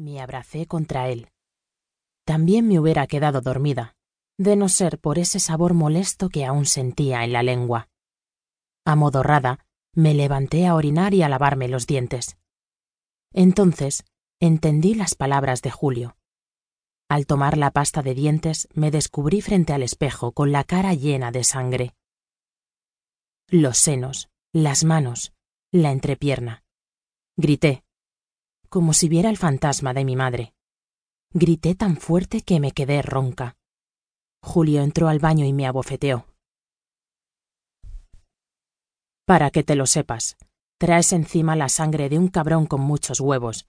Me abracé contra él. También me hubiera quedado dormida, de no ser por ese sabor molesto que aún sentía en la lengua. Amodorrada, me levanté a orinar y a lavarme los dientes. Entonces entendí las palabras de Julio. Al tomar la pasta de dientes me descubrí frente al espejo con la cara llena de sangre. Los senos, las manos, la entrepierna. Grité, como si viera el fantasma de mi madre. Grité tan fuerte que me quedé ronca. Julio entró al baño y me abofeteó. Para que te lo sepas, traes encima la sangre de un cabrón con muchos huevos.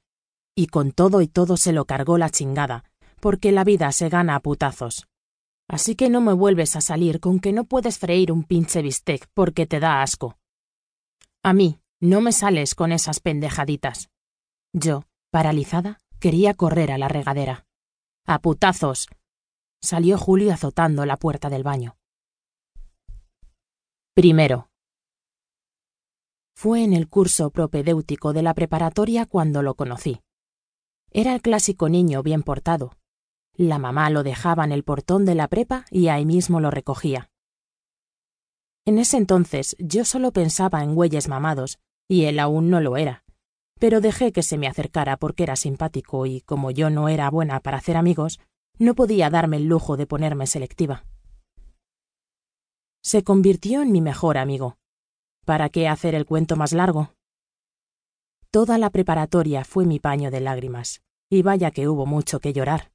Y con todo y todo se lo cargó la chingada, porque la vida se gana a putazos. Así que no me vuelves a salir con que no puedes freír un pinche bistec porque te da asco. A mí, no me sales con esas pendejaditas. Yo, paralizada, quería correr a la regadera. ¡A putazos! Salió Julio azotando la puerta del baño. Primero. Fue en el curso propedéutico de la preparatoria cuando lo conocí. Era el clásico niño bien portado. La mamá lo dejaba en el portón de la prepa y ahí mismo lo recogía. En ese entonces yo solo pensaba en güeyes mamados, y él aún no lo era. Pero dejé que se me acercara porque era simpático y como yo no era buena para hacer amigos, no podía darme el lujo de ponerme selectiva. Se convirtió en mi mejor amigo. ¿Para qué hacer el cuento más largo? Toda la preparatoria fue mi paño de lágrimas, y vaya que hubo mucho que llorar.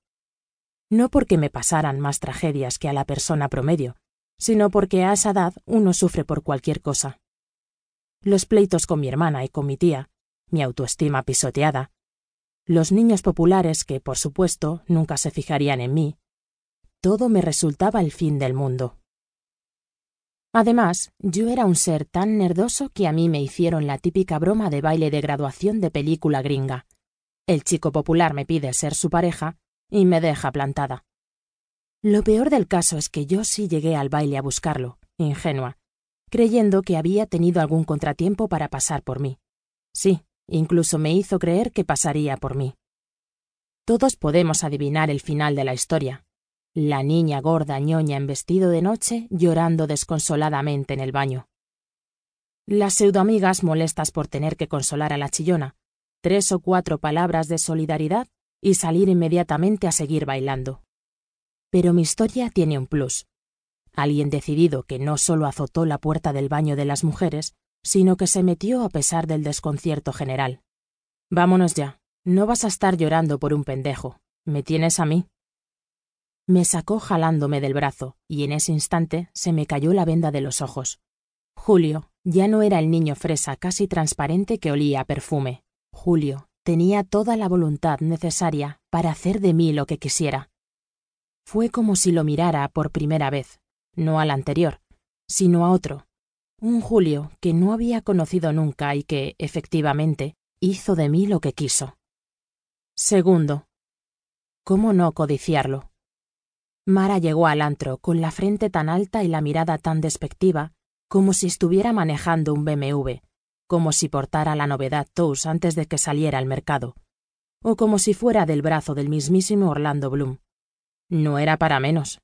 No porque me pasaran más tragedias que a la persona promedio, sino porque a esa edad uno sufre por cualquier cosa los pleitos con mi hermana y con mi tía, mi autoestima pisoteada, los niños populares que, por supuesto, nunca se fijarían en mí, todo me resultaba el fin del mundo. Además, yo era un ser tan nerdoso que a mí me hicieron la típica broma de baile de graduación de película gringa. El chico popular me pide ser su pareja y me deja plantada. Lo peor del caso es que yo sí llegué al baile a buscarlo, ingenua, creyendo que había tenido algún contratiempo para pasar por mí. Sí, incluso me hizo creer que pasaría por mí. Todos podemos adivinar el final de la historia. La niña gorda ñoña en vestido de noche llorando desconsoladamente en el baño. Las pseudoamigas molestas por tener que consolar a la chillona, tres o cuatro palabras de solidaridad y salir inmediatamente a seguir bailando. Pero mi historia tiene un plus alguien decidido que no solo azotó la puerta del baño de las mujeres, sino que se metió a pesar del desconcierto general. Vámonos ya, no vas a estar llorando por un pendejo, me tienes a mí. Me sacó jalándome del brazo, y en ese instante se me cayó la venda de los ojos. Julio ya no era el niño fresa casi transparente que olía a perfume. Julio tenía toda la voluntad necesaria para hacer de mí lo que quisiera. Fue como si lo mirara por primera vez, no al anterior, sino a otro, un Julio que no había conocido nunca y que, efectivamente, hizo de mí lo que quiso. Segundo. ¿Cómo no codiciarlo? Mara llegó al antro con la frente tan alta y la mirada tan despectiva como si estuviera manejando un BMW, como si portara la novedad Tous antes de que saliera al mercado, o como si fuera del brazo del mismísimo Orlando Bloom. No era para menos.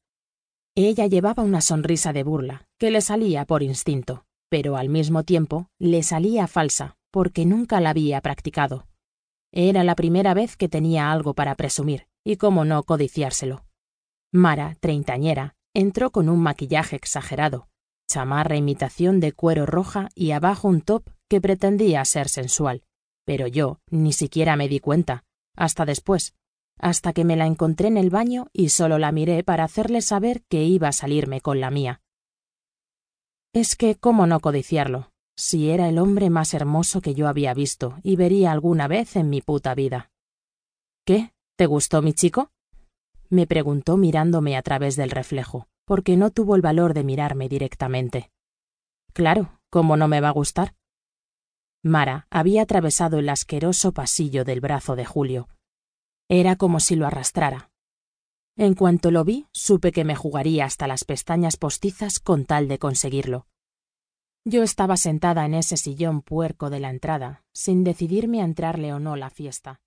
Ella llevaba una sonrisa de burla, que le salía por instinto, pero al mismo tiempo le salía falsa, porque nunca la había practicado. Era la primera vez que tenía algo para presumir, y cómo no codiciárselo. Mara, treintañera, entró con un maquillaje exagerado, chamarra imitación de cuero roja y abajo un top que pretendía ser sensual. Pero yo ni siquiera me di cuenta, hasta después, hasta que me la encontré en el baño y solo la miré para hacerle saber que iba a salirme con la mía. Es que, ¿cómo no codiciarlo? Si era el hombre más hermoso que yo había visto y vería alguna vez en mi puta vida. ¿Qué? ¿Te gustó mi chico? me preguntó mirándome a través del reflejo, porque no tuvo el valor de mirarme directamente. Claro, ¿cómo no me va a gustar? Mara había atravesado el asqueroso pasillo del brazo de Julio, era como si lo arrastrara. En cuanto lo vi, supe que me jugaría hasta las pestañas postizas con tal de conseguirlo. Yo estaba sentada en ese sillón puerco de la entrada, sin decidirme a entrarle o no la fiesta.